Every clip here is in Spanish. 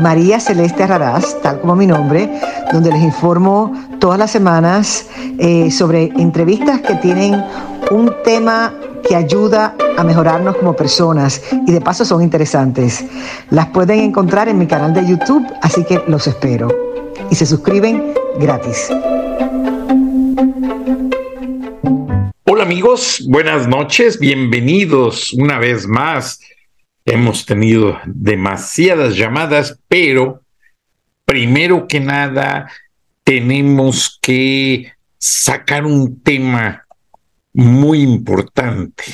María Celeste Raraz, tal como mi nombre, donde les informo todas las semanas eh, sobre entrevistas que tienen un tema que ayuda a mejorarnos como personas y de paso son interesantes. Las pueden encontrar en mi canal de YouTube, así que los espero. Y se suscriben gratis. Hola amigos, buenas noches, bienvenidos una vez más. Hemos tenido demasiadas llamadas, pero primero que nada tenemos que sacar un tema muy importante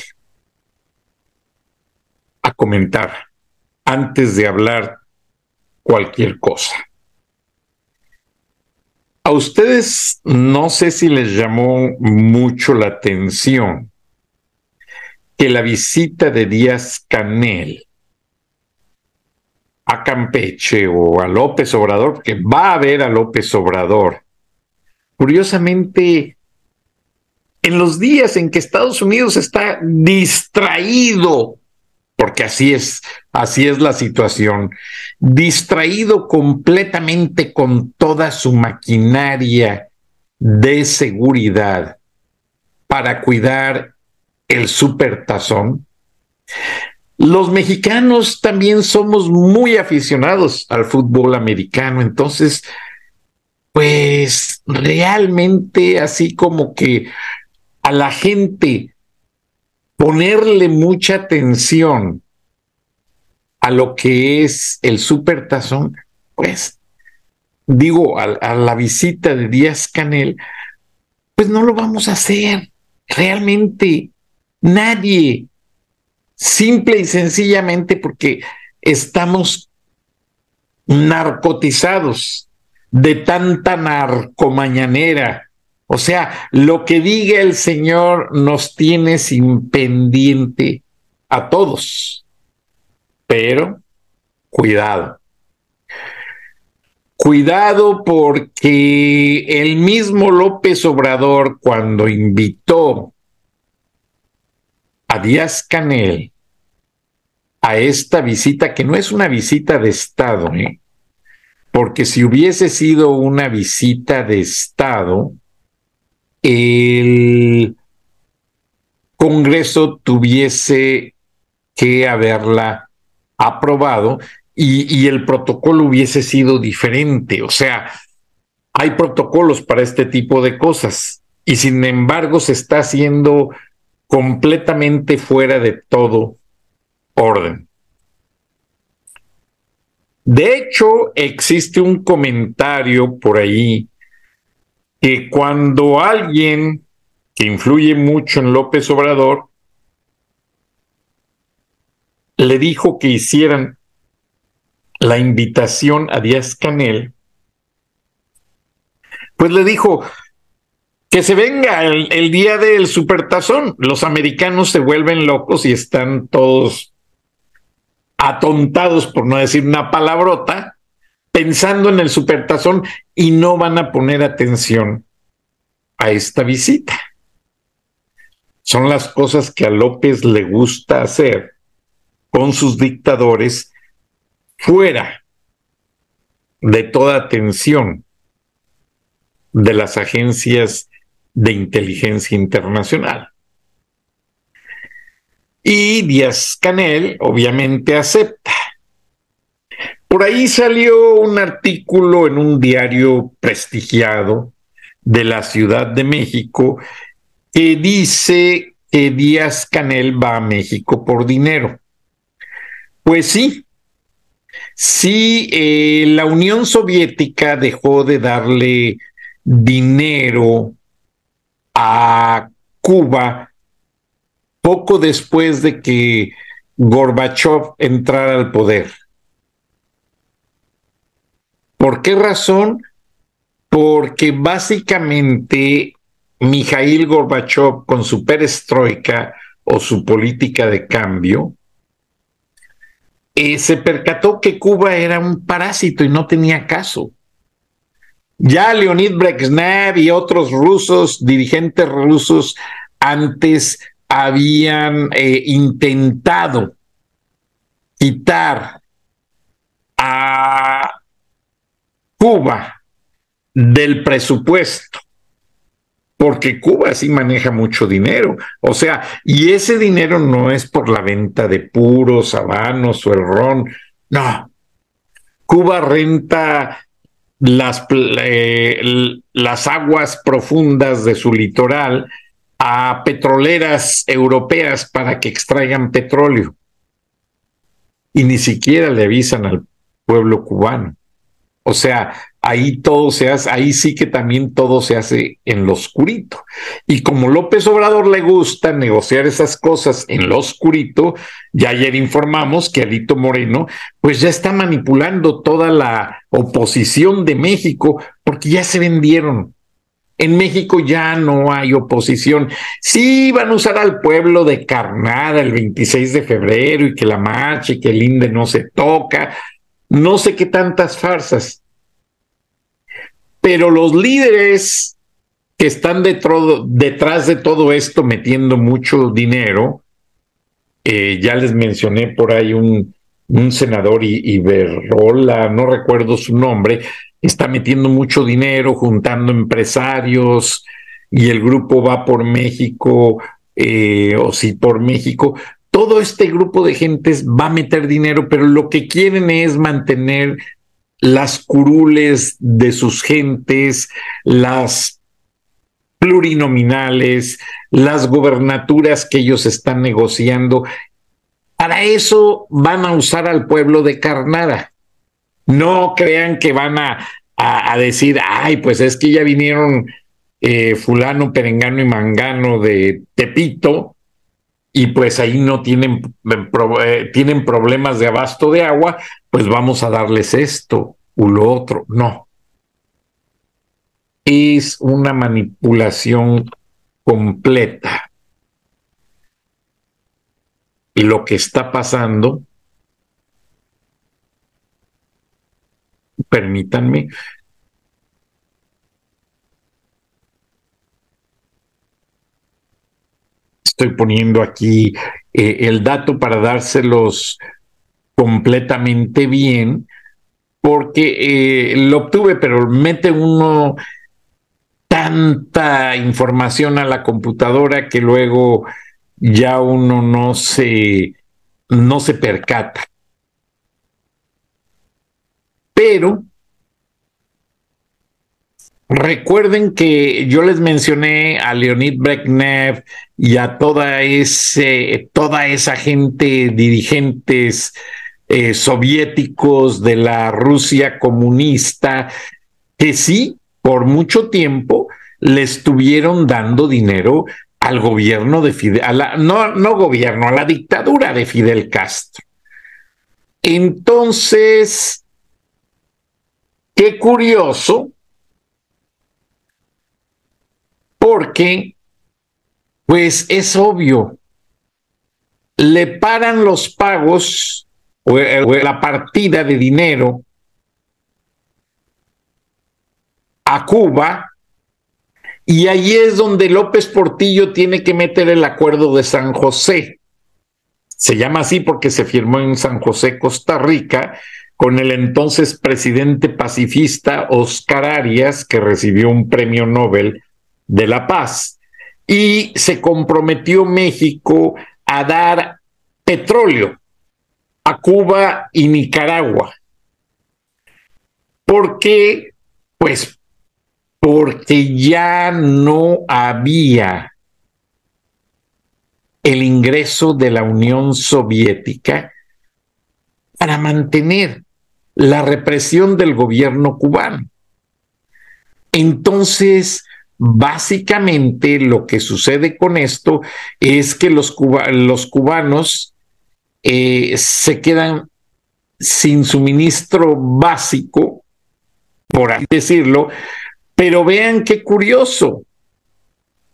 a comentar antes de hablar cualquier cosa. A ustedes no sé si les llamó mucho la atención que la visita de Díaz Canel a Campeche o a López Obrador, porque va a ver a López Obrador, curiosamente, en los días en que Estados Unidos está distraído porque así es, así es la situación, distraído completamente con toda su maquinaria de seguridad para cuidar el supertazón. Los mexicanos también somos muy aficionados al fútbol americano, entonces, pues realmente así como que a la gente ponerle mucha atención a lo que es el supertazón, pues digo, a, a, la visita de Díaz Canel, pues no lo vamos a hacer. Realmente nadie, simple y sencillamente porque estamos narcotizados de tanta narcomañanera o sea, lo que diga el Señor nos tiene sin pendiente a todos. Pero cuidado. Cuidado porque el mismo López Obrador cuando invitó a Díaz Canel a esta visita, que no es una visita de Estado, ¿eh? porque si hubiese sido una visita de Estado, el Congreso tuviese que haberla aprobado y, y, el protocolo hubiese sido diferente. O sea, hay protocolos para este tipo de cosas y sin embargo se está haciendo completamente fuera de todo orden. De hecho, existe un comentario por ahí que cuando alguien que influye mucho en López Obrador le dijo que hicieran la invitación a Díaz Canel, pues le dijo que se venga el, día del supertazón. Los americanos se vuelven locos y están todos atontados, por no decir una palabrota, pensando en el supertazón y no van a poner atención a esta visita. Son las cosas que a López le gusta hacer con sus dictadores fuera de toda atención de las agencias de inteligencia internacional. Y Díaz Canel obviamente acepta. Por ahí salió un artículo en un diario prestigiado de la Ciudad de México que dice que Díaz Canel va a México por dinero. Pues sí, sí, eh, la Unión Soviética dejó de darle dinero a Cuba poco después de que Gorbachev entrara al poder. ¿Por qué razón? Porque básicamente Mikhail Gorbachev con su perestroika o su política de cambio, eh, se percató que Cuba era un parásito y no tenía caso. Ya Leonid Brezhnev y otros rusos, dirigentes rusos, antes habían eh, intentado quitar a Cuba del presupuesto porque Cuba sí maneja mucho dinero. O sea, y ese dinero no es por la venta de puros, habanos o el ron. No. Cuba renta las, eh, las aguas profundas de su litoral a petroleras europeas para que extraigan petróleo. Y ni siquiera le avisan al pueblo cubano. O sea, ahí todo se hace, ahí sí que también todo se hace en lo oscurito. Y como López Obrador le gusta negociar esas cosas en lo oscurito, ya ayer informamos que Alito Moreno, pues ya está manipulando toda la oposición de México, porque ya se vendieron. En México ya no hay oposición. Sí van a usar al pueblo de carnada el 26 de febrero y que la marcha y que el INDE no se toca. No sé qué tantas farsas pero los líderes que están detrás de todo esto metiendo mucho dinero, eh, ya les mencioné por ahí un, un senador Iberrola, no recuerdo su nombre, está metiendo mucho dinero, juntando empresarios y el grupo va por México eh, o sí por México. Todo este grupo de gentes va a meter dinero, pero lo que quieren es mantener las curules de sus gentes, las plurinominales, las gobernaturas que ellos están negociando. Para eso van a usar al pueblo de Carnada. No crean que van a, a, decir, ay, pues es que ya vinieron eh, fulano, perengano y mangano de Tepito, y pues ahí no tienen, eh, tienen problemas de abasto de agua, pues vamos a darles esto o lo otro. No. Es una manipulación completa. Y lo que está pasando, permítanme, estoy poniendo aquí eh, el dato para dárselos completamente bien, porque eh, lo obtuve, pero mete uno tanta información a la computadora que luego ya uno no se, no se percata. Pero Recuerden que yo les mencioné a Leonid Brezhnev y a toda, ese, toda esa gente, dirigentes eh, soviéticos de la Rusia comunista, que sí, por mucho tiempo le estuvieron dando dinero al gobierno de Fidel, no, no gobierno, a la dictadura de Fidel Castro. Entonces, qué curioso porque, pues es obvio, le paran los pagos o, la partida de dinero a Cuba y ahí es donde López Portillo tiene que meter el acuerdo de San José. Se llama así porque se firmó en San José, Costa Rica, con el entonces presidente pacifista Oscar Arias, que recibió un premio Nobel de la paz. Y se comprometió México a dar petróleo a Cuba y Nicaragua. ¿Por qué? Pues porque ya no había el ingreso de la Unión Soviética para mantener la represión del gobierno cubano. Entonces, Básicamente lo que sucede con esto es que los, cubanos eh, se quedan sin suministro básico por así decirlo, pero vean qué curioso.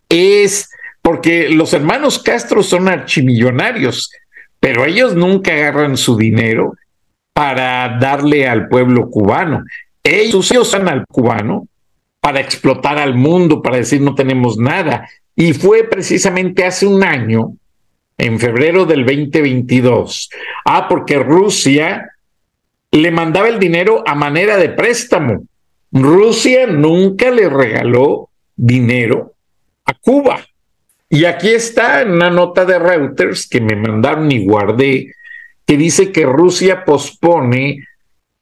Es porque los hermanos Castro son archimillonarios, pero ellos nunca agarran su dinero para darle al pueblo cubano. Ellos usan al cubano para explotar al mundo, para decir no tenemos nada. Y fue precisamente hace un año, en febrero del 2022. Ah, porque Rusia le mandaba el dinero a manera de préstamo. Rusia nunca le regaló dinero a Cuba. Y aquí está una nota de Reuters que me mandaron y guardé, que dice que Rusia pospone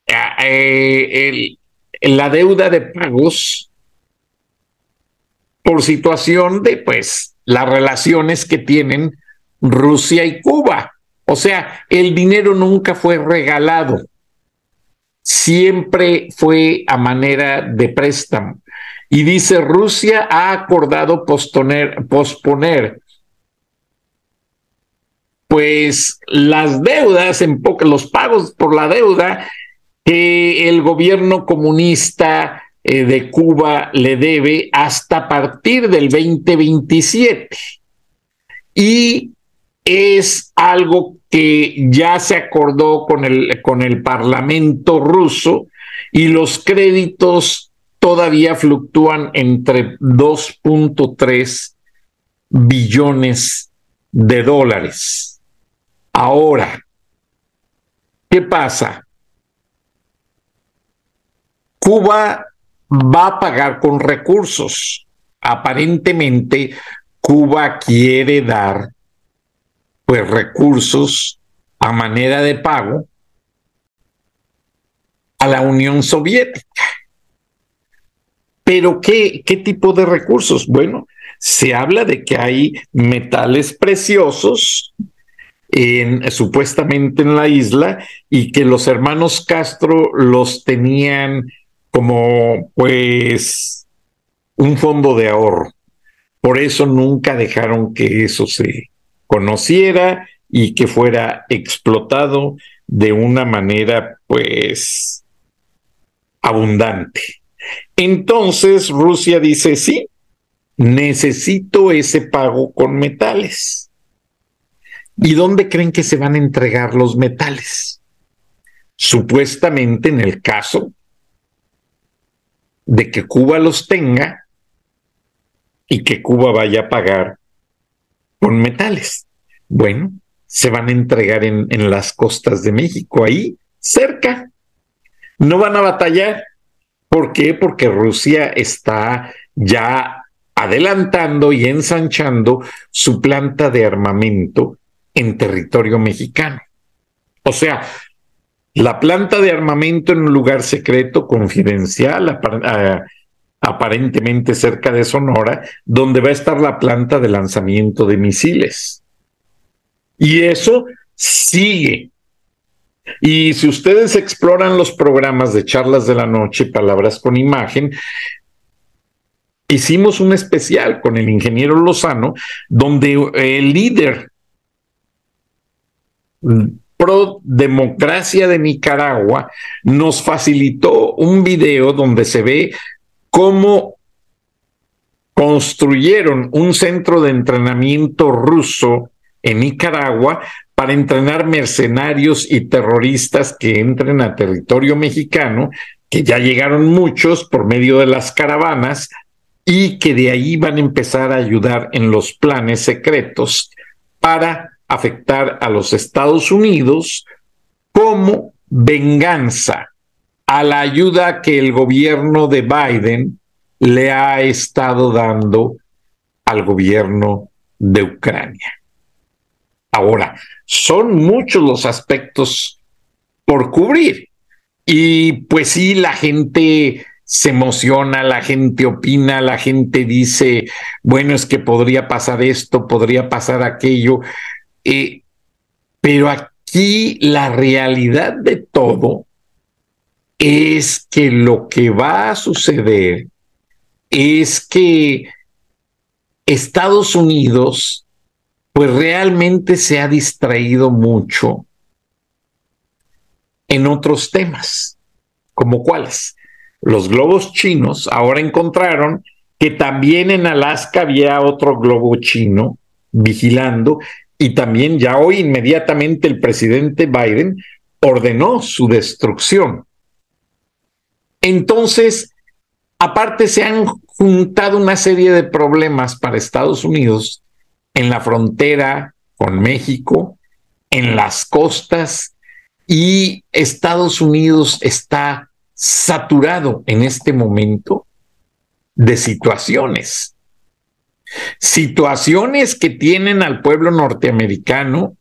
eh, la deuda de pagos por situación de pues las relaciones que tienen Rusia y Cuba. O sea, el dinero nunca fue regalado, siempre fue a manera de préstamo. Y dice, Rusia ha acordado posponer, pues las deudas, en los pagos por la deuda que el gobierno comunista eh, de Cuba le debe hasta partir del 2027. Y es algo que ya se acordó con el, con el Parlamento ruso y los créditos todavía fluctúan entre 2.3 billones de dólares. Ahora, ¿qué pasa? Cuba va a pagar con recursos. Aparentemente, Cuba quiere dar pues recursos a manera de pago a la Unión Soviética. Pero ¿qué, qué tipo de recursos? Bueno, se habla de que hay metales preciosos en, supuestamente en la isla y que los hermanos Castro los tenían como pues un fondo de ahorro. Por eso nunca dejaron que eso se conociera y que fuera explotado de una manera pues abundante. Entonces Rusia dice, sí, necesito ese pago con metales. ¿Y dónde creen que se van a entregar los metales? Supuestamente en el caso de que Cuba los tenga y que Cuba vaya a pagar con metales. Bueno, se van a entregar en, las costas de México, ahí cerca. No van a batallar. ¿Por qué? Porque Rusia está ya adelantando y ensanchando su planta de armamento en territorio mexicano. O sea, la planta de armamento en un lugar secreto, confidencial, aparentemente cerca de Sonora, donde va a estar la planta de lanzamiento de misiles. Y eso sigue. Y si ustedes exploran los programas de charlas de la noche, palabras con imagen, hicimos un especial con el ingeniero Lozano, donde el líder pro democracia de Nicaragua nos facilitó un video donde se ve cómo construyeron un centro de entrenamiento ruso en Nicaragua para entrenar mercenarios y terroristas que entren a territorio mexicano, que ya llegaron muchos por medio de las caravanas y que de ahí van a empezar a ayudar en los planes secretos para afectar a los Estados Unidos como venganza a la ayuda que el gobierno de Biden le ha estado dando al gobierno de Ucrania. Ahora, son muchos los aspectos por cubrir. Y pues sí, la gente se emociona, la gente opina, la gente dice, bueno, es que podría pasar esto, podría pasar aquello. Eh, pero aquí la realidad de todo es que lo que va a suceder es que Estados Unidos pues realmente se ha distraído mucho en otros temas, como cuáles. los globos chinos, ahora encontraron que también en Alaska había otro globo chino vigilando y también ya hoy inmediatamente el presidente Biden ordenó su destrucción. Entonces, aparte se han juntado una serie de problemas para Estados Unidos en la frontera con México, en las costas, y Estados Unidos está saturado en este momento de situaciones. Situaciones que tienen al pueblo norteamericano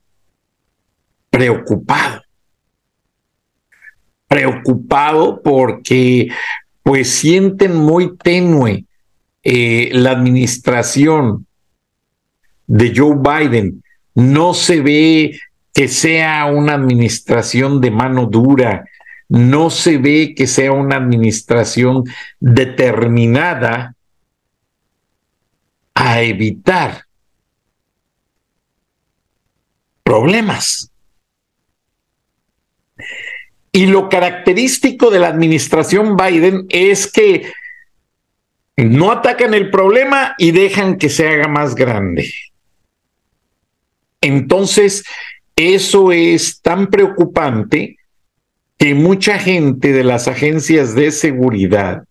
preocupado. Preocupado porque pues sienten muy tenue eh, la administración de Joe Biden. No se ve que sea una administración de mano dura, no se ve que sea una administración determinada a evitar problemas. Y lo característico de la administración Biden es que no atacan el problema y dejan que se haga más grande. Entonces, eso es tan preocupante que mucha gente de las agencias de seguridad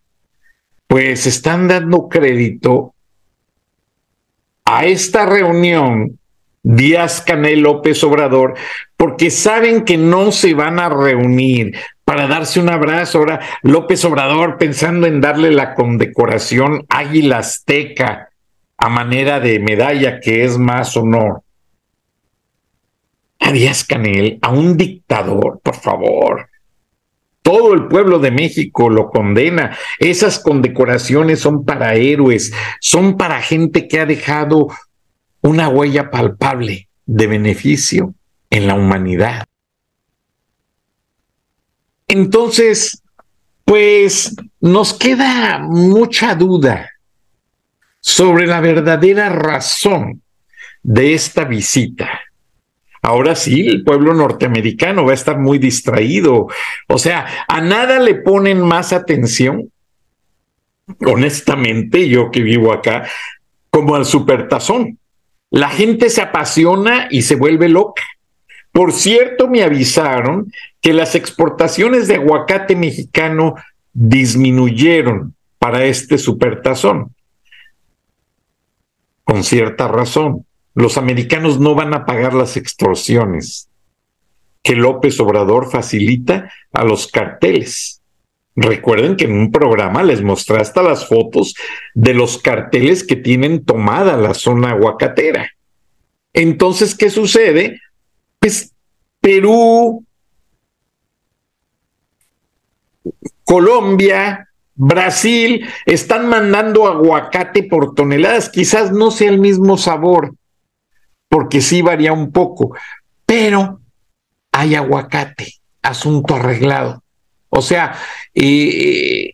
pues están dando crédito a esta reunión Díaz Canel López Obrador porque saben que no se van a reunir para darse un abrazo. Ahora López Obrador pensando en darle la condecoración Águila Azteca a manera de medalla que es más honor a Díaz Canel, a un dictador, por favor. Todo el pueblo de México lo condena. Esas condecoraciones son para héroes, son para gente que ha dejado una huella palpable de beneficio en la humanidad. Entonces, pues nos queda mucha duda sobre la verdadera razón de esta visita ahora sí, el pueblo norteamericano va a estar muy distraído. O sea, a nada le ponen más atención, honestamente, yo que vivo acá, como al supertazón. La gente se apasiona y se vuelve loca. Por cierto, me avisaron que las exportaciones de aguacate mexicano disminuyeron para este supertazón. Con cierta razón los americanos no van a pagar las extorsiones que López Obrador facilita a los carteles. Recuerden que en un programa les mostré hasta las fotos de los carteles que tienen tomada la zona aguacatera. Entonces, ¿qué sucede? Pues Perú, Colombia, Brasil están mandando aguacate por toneladas. Quizás no sea el mismo sabor, porque sí varía un poco, pero hay aguacate, asunto arreglado. O sea, eh,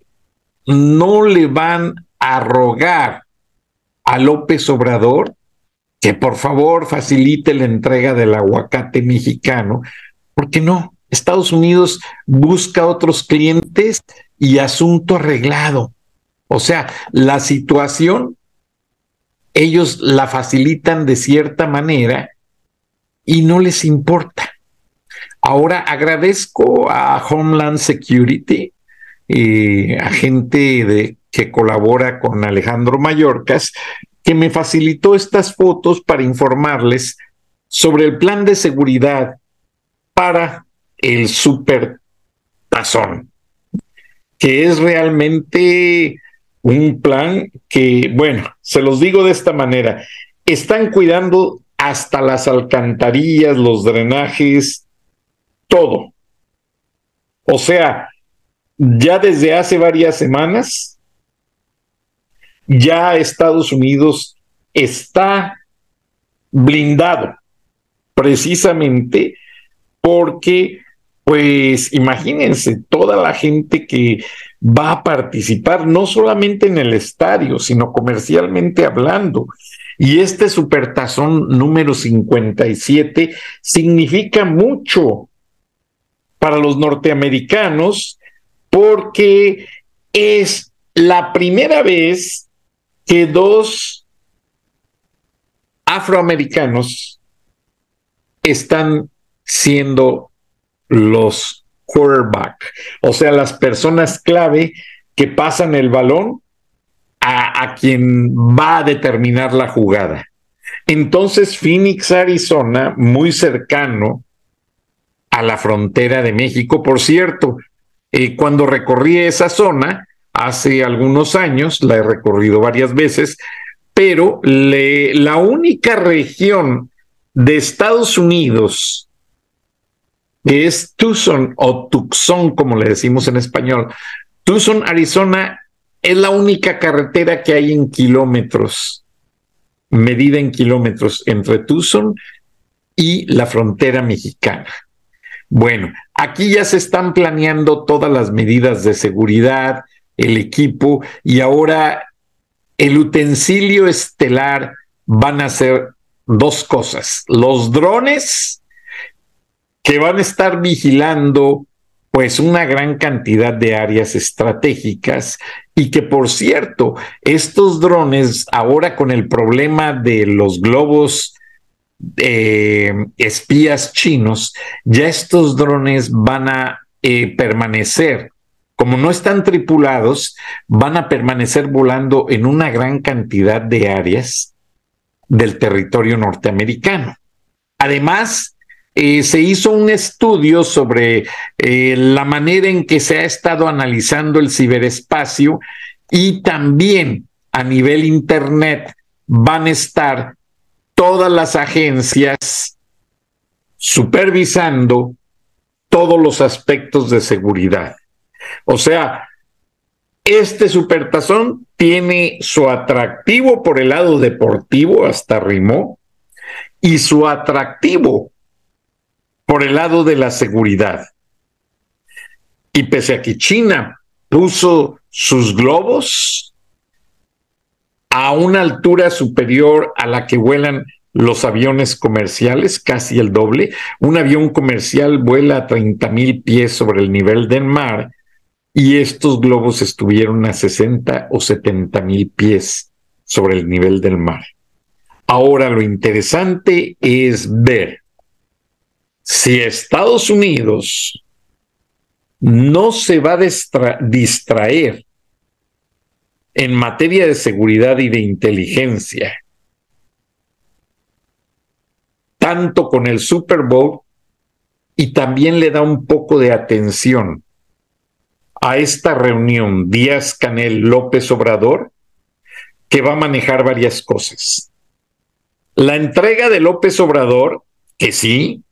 no le van a rogar a López Obrador que por favor facilite la entrega del aguacate mexicano, porque no, Estados Unidos busca otros clientes y asunto arreglado. O sea, la situación ellos la facilitan de cierta manera y no les importa. Ahora agradezco a Homeland Security, eh, agente de, que colabora con Alejandro Mayorcas, que me facilitó estas fotos para informarles sobre el plan de seguridad para el super tazón, que es realmente un plan que, bueno, se los digo de esta manera, están cuidando hasta las alcantarillas, los drenajes, todo. O sea, ya desde hace varias semanas, ya Estados Unidos está blindado precisamente porque, pues imagínense, toda la gente que va a participar no solamente en el estadio, sino comercialmente hablando. Y este supertazón número 57 significa mucho para los norteamericanos porque es la primera vez que dos afroamericanos están siendo los quarterback, o sea, las personas clave que pasan el balón a, a, quien va a determinar la jugada. Entonces, Phoenix, Arizona, muy cercano a la frontera de México, por cierto, eh, cuando recorrí esa zona, hace algunos años, la he recorrido varias veces, pero la única región de Estados Unidos es Tucson o Tucson, como le decimos en español. Tucson, Arizona, es la única carretera que hay en kilómetros, medida en kilómetros entre Tucson y la frontera mexicana. Bueno, aquí ya se están planeando todas las medidas de seguridad, el equipo y ahora el utensilio estelar van a ser dos cosas, los drones que van a estar vigilando pues una gran cantidad de áreas estratégicas y que por cierto, estos drones ahora con el problema de los globos eh, espías chinos, ya estos drones van a eh, permanecer como no están tripulados, van a permanecer volando en una gran cantidad de áreas del territorio norteamericano. Además, eh, se hizo un estudio sobre eh, la manera en que se ha estado analizando el ciberespacio y también a nivel Internet van a estar todas las agencias supervisando todos los aspectos de seguridad. O sea, este supertazón tiene su atractivo por el lado deportivo, hasta rimó, y su atractivo por el lado de la seguridad. Y pese a que China puso sus globos a una altura superior a la que vuelan los aviones comerciales, casi el doble, un avión comercial vuela a 30 mil pies sobre el nivel del mar y estos globos estuvieron a 60 o 70 mil pies sobre el nivel del mar. Ahora lo interesante es ver si Estados Unidos no se va a distraer en materia de seguridad y de inteligencia, tanto con el Super Bowl y también le da un poco de atención a esta reunión Díaz Canel López Obrador, que va a manejar varias cosas. La entrega de López Obrador, que sí,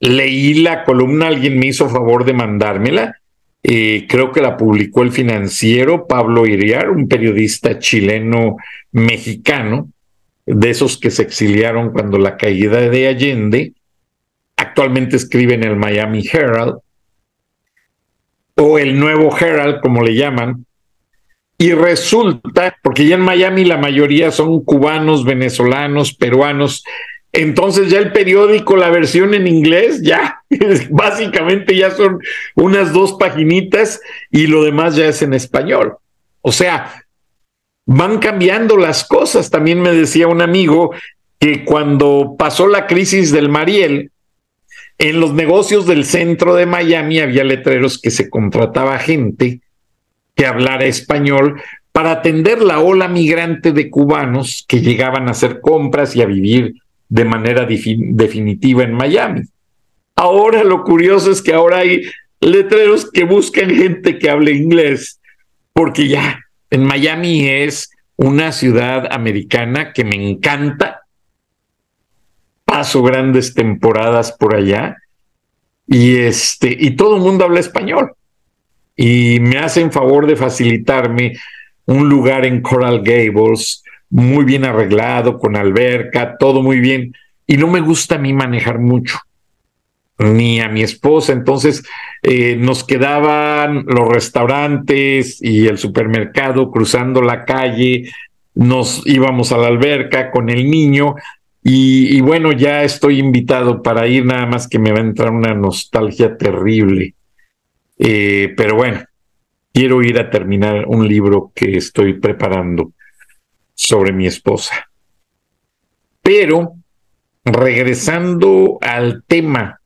leí la columna, alguien me hizo favor de mandármela, eh, creo que la publicó el financiero Pablo Iriar, un periodista chileno mexicano, de esos que se exiliaron cuando la caída de Allende, actualmente escribe en el Miami Herald, o el nuevo Herald, como le llaman, y resulta, porque ya en Miami la mayoría son cubanos, venezolanos, peruanos, entonces ya el periódico, la versión en inglés, ya básicamente ya son unas dos paginitas y lo demás ya es en español. O sea, van cambiando las cosas. También me decía un amigo que cuando pasó la crisis del Mariel, en los negocios del centro de Miami había letreros que se contrataba gente que hablara español para atender la ola migrante de cubanos que llegaban a hacer compras y a vivir de manera definitiva en Miami. Ahora lo curioso es que ahora hay letreros que buscan gente que hable inglés, porque ya en Miami es una ciudad americana que me encanta, paso grandes temporadas por allá y este y todo el mundo habla español y me hacen favor de facilitarme un lugar en Coral Gables muy bien arreglado con alberca todo muy bien. Y no me gusta a mí manejar mucho ni a mi esposa. Entonces eh, nos quedaban los restaurantes y el supermercado cruzando la calle. Nos íbamos a la alberca con el niño. Y, bueno, ya estoy invitado para ir, nada más que me va a entrar una nostalgia terrible. Eh, pero bueno, quiero ir a terminar un libro que estoy preparando sobre mi esposa. Pero regresando al tema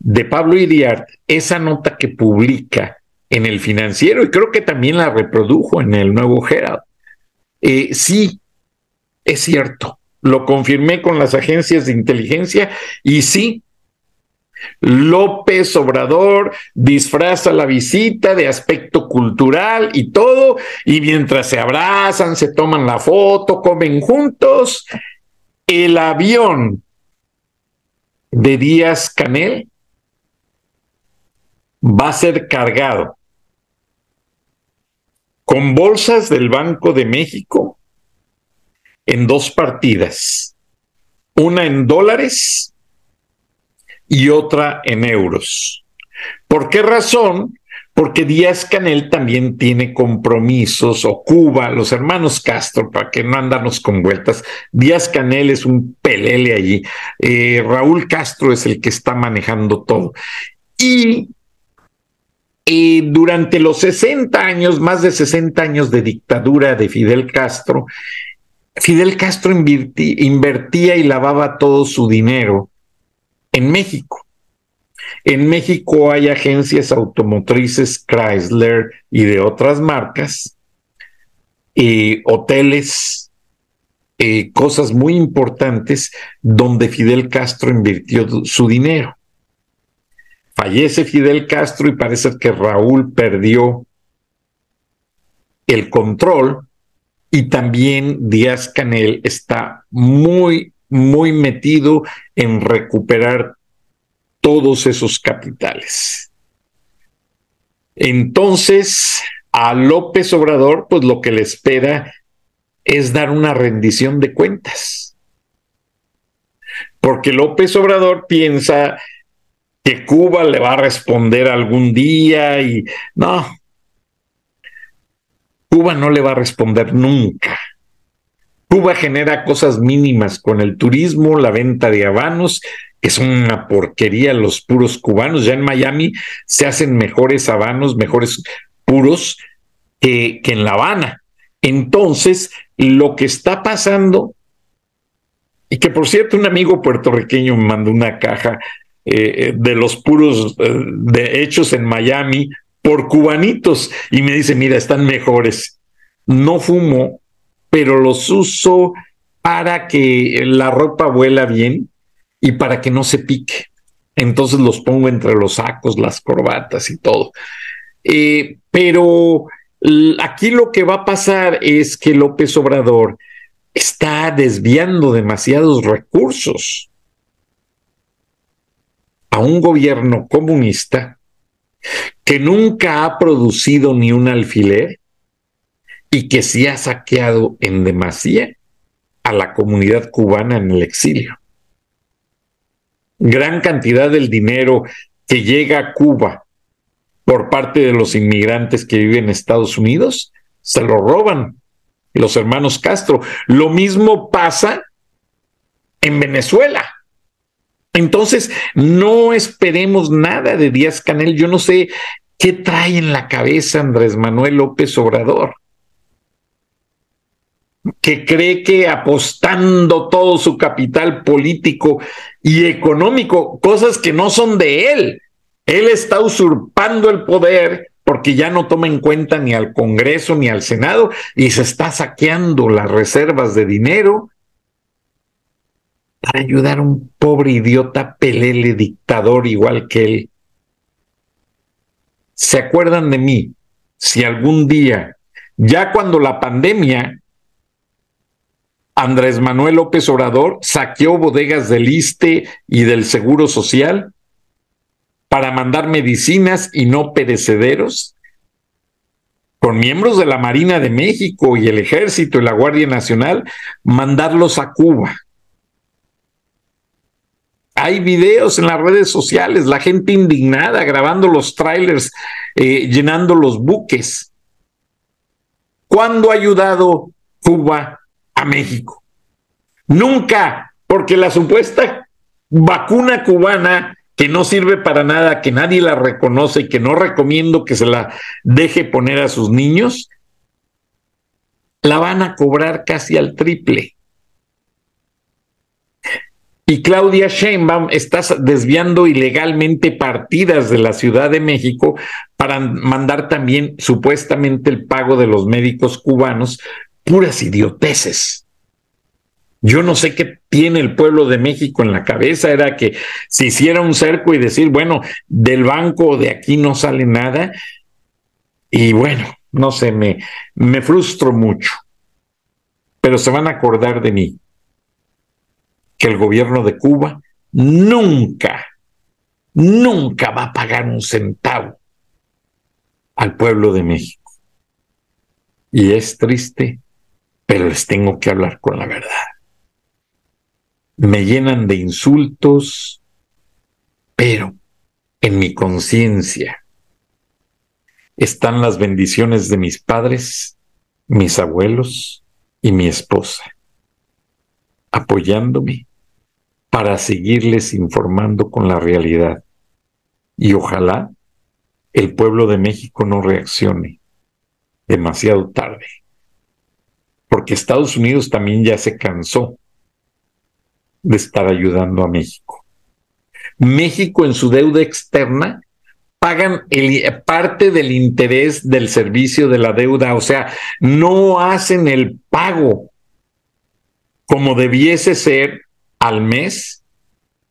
de Pablo Iriart, esa nota que publica en el financiero, y creo que también la reprodujo en el nuevo Herald, eh, sí, es cierto, lo confirmé con las agencias de inteligencia y sí, López Obrador disfraza la visita de aspecto cultural y todo, y mientras se abrazan, se toman la foto, comen juntos, el avión de Díaz Canel va a ser cargado con bolsas del Banco de México en dos partidas, una en dólares y otra en euros. ¿Por qué razón? Porque Díaz Canel también tiene compromisos, o Cuba, los hermanos Castro, para que no andarnos con vueltas. Díaz Canel es un pelele allí. Eh, Raúl Castro es el que está manejando todo. Y eh, durante los 60 años, más de 60 años de dictadura de Fidel Castro, Fidel Castro invertía y lavaba todo su dinero en México. En México hay agencias automotrices Chrysler y de otras marcas, hoteles, cosas muy importantes donde Fidel Castro invirtió su dinero. Fallece Fidel Castro y parece que Raúl perdió el control y también Díaz Canel está muy muy metido en recuperar todos esos capitales. Entonces, a López Obrador, pues lo que le espera es dar una rendición de cuentas. Porque López Obrador piensa que Cuba le va a responder algún día y no, Cuba no le va a responder nunca. Cuba genera cosas mínimas con el turismo, la venta de habanos, que son una porquería los puros cubanos. Ya en Miami se hacen mejores habanos, mejores puros que, en La Habana. Entonces, lo que está pasando, y que por cierto un amigo puertorriqueño me mandó una caja eh, de los puros eh, de hechos en Miami por cubanitos y me dice, mira, están mejores. No fumo, pero los uso para que la ropa vuela bien y para que no se pique. Entonces los pongo entre los sacos, las corbatas y todo. Eh, pero aquí lo que va a pasar es que López Obrador está desviando demasiados recursos a un gobierno comunista que nunca ha producido ni un alfiler y que sí ha saqueado en demasía a la comunidad cubana en el exilio. Gran cantidad del dinero que llega a Cuba por parte de los inmigrantes que viven en Estados Unidos, se lo roban los hermanos Castro. Lo mismo pasa en Venezuela. Entonces, no esperemos nada de Díaz Canel. Yo no sé qué trae en la cabeza Andrés Manuel López Obrador que cree que apostando todo su capital político y económico, cosas que no son de él, él está usurpando el poder porque ya no toma en cuenta ni al Congreso ni al Senado y se está saqueando las reservas de dinero para ayudar a un pobre idiota pelele dictador igual que él. ¿Se acuerdan de mí? Si algún día, ya cuando la pandemia Andrés Manuel López Obrador saqueó bodegas del ISTE y del Seguro Social para mandar medicinas y no perecederos con miembros de la Marina de México y el Ejército y la Guardia Nacional, mandarlos a Cuba. Hay videos en las redes sociales, la gente indignada grabando los trailers, eh, llenando los buques. ¿Cuándo ha ayudado Cuba a México. Nunca, porque la supuesta vacuna cubana que no sirve para nada, que nadie la reconoce y que no recomiendo que se la deje poner a sus niños, la van a cobrar casi al triple. Y Claudia Sheinbaum está desviando ilegalmente partidas de la Ciudad de México para mandar también supuestamente el pago de los médicos cubanos, puras idioteces. Yo no sé qué tiene el pueblo de México en la cabeza, era que se hiciera un cerco y decir, bueno, del banco de aquí no sale nada. Y bueno, no sé, me, me frustro mucho. Pero se van a acordar de mí que el gobierno de Cuba nunca, nunca va a pagar un centavo al pueblo de México. Y es triste, pero les tengo que hablar con la verdad. Me llenan de insultos, pero en mi conciencia están las bendiciones de mis padres, mis abuelos y mi esposa apoyándome para seguirles informando con la realidad. Y ojalá el pueblo de México no reaccione demasiado tarde, porque Estados Unidos también ya se cansó de estar ayudando a México. México en su deuda externa pagan el, parte del interés del servicio de la deuda, o sea, no hacen el pago como debiese ser al mes.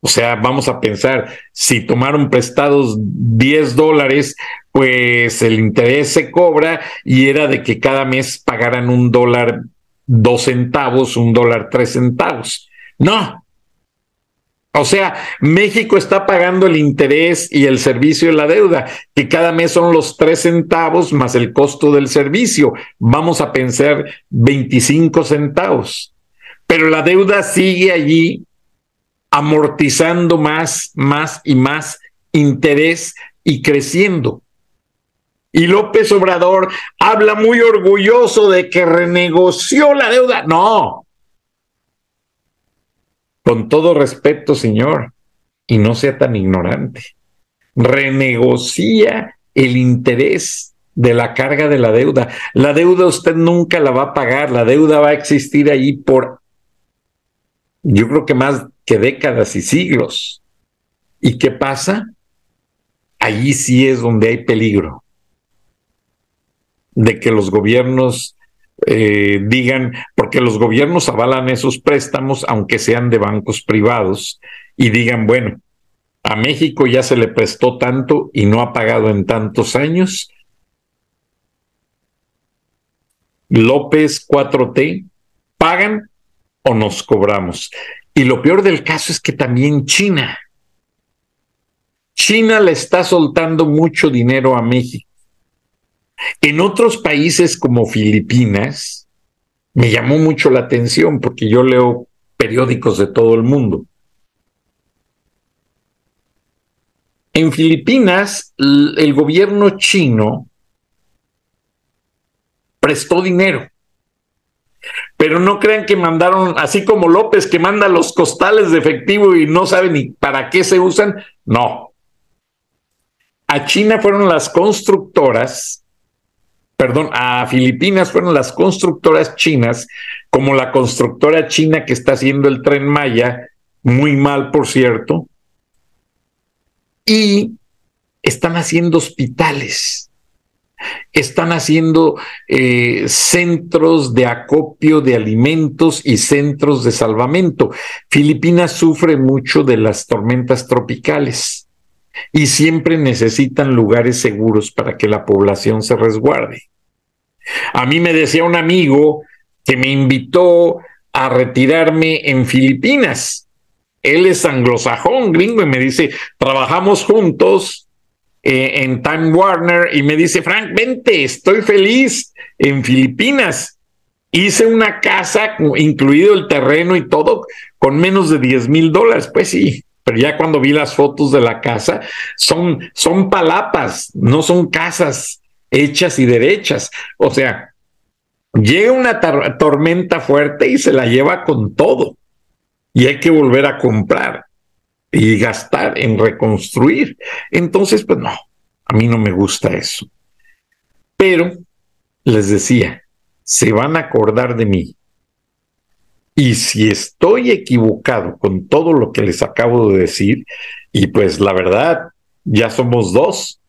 O sea, vamos a pensar, si tomaron prestados 10 dólares, pues el interés se cobra y era de que cada mes pagaran un dólar dos centavos, un dólar tres centavos. No. O sea, México está pagando el interés y el servicio de la deuda, que cada mes son los tres centavos más el costo del servicio. Vamos a pensar 25 centavos pero la deuda sigue allí amortizando más, más y más interés y creciendo. Y López Obrador habla muy orgulloso de que renegoció la deuda. No. Con todo respeto, señor, y no sea tan ignorante, renegocia el interés de la carga de la deuda. La deuda usted nunca la va a pagar, la deuda va a existir ahí por yo creo que más que décadas y siglos. ¿Y qué pasa? Allí sí es donde hay peligro de que los gobiernos eh, digan, porque los gobiernos avalan esos préstamos, aunque sean de bancos privados, y digan, bueno, a México ya se le prestó tanto y no ha pagado en tantos años. López 4T, pagan o nos cobramos. Y lo peor del caso es que también China. China le está soltando mucho dinero a México. En otros países como Filipinas, me llamó mucho la atención porque yo leo periódicos de todo el mundo. En Filipinas, el gobierno chino prestó dinero pero no crean que mandaron, así como López que manda los costales de efectivo y no sabe ni para qué se usan, no. A China fueron las constructoras, perdón, a Filipinas fueron las constructoras chinas, como la constructora china que está haciendo el tren Maya, muy mal, por cierto, y están haciendo hospitales están haciendo eh, centros de acopio de alimentos y centros de salvamento. Filipinas sufre mucho de las tormentas tropicales y siempre necesitan lugares seguros para que la población se resguarde. A mí me decía un amigo que me invitó a retirarme en Filipinas. Él es anglosajón, gringo, y me dice, trabajamos juntos eh, en Time Warner y me dice, Frank, vente, estoy feliz en Filipinas. Hice una casa, incluido el terreno y todo, con menos de 10 mil dólares. Pues sí, pero ya cuando vi las fotos de la casa, son, son palapas, no son casas hechas y derechas. O sea, llega una tormenta fuerte y se la lleva con todo. Y hay que volver a comprar. Y gastar en reconstruir. Entonces, pues no, a mí no me gusta eso. Pero les decía, se van a acordar de mí. Y si estoy equivocado con todo lo que les acabo de decir, y pues la verdad, ya somos dos.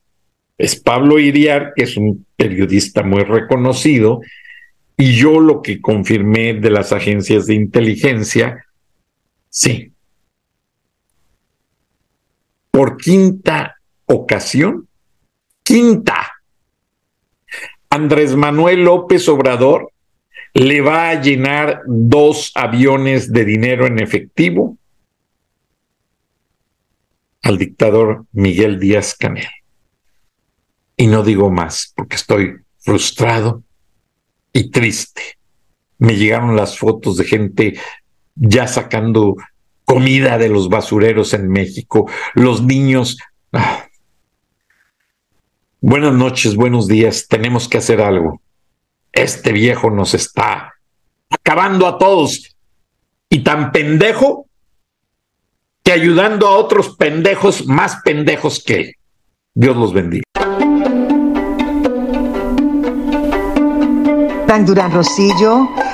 Es Pablo Iriar, que es un periodista muy reconocido, y yo lo que confirmé de las agencias de inteligencia, sí. Por quinta ocasión, quinta, Andrés Manuel López Obrador le va a llenar dos aviones de dinero en efectivo al dictador Miguel Díaz Canel. Y no digo más porque estoy frustrado y triste. Me llegaron las fotos de gente ya sacando comida de los basureros en México, los niños. Ah. Buenas noches, buenos días, tenemos que hacer algo. Este viejo nos está acabando a todos. Y tan pendejo que ayudando a otros pendejos más pendejos que él. Dios los bendiga. Frank Durán Rosillo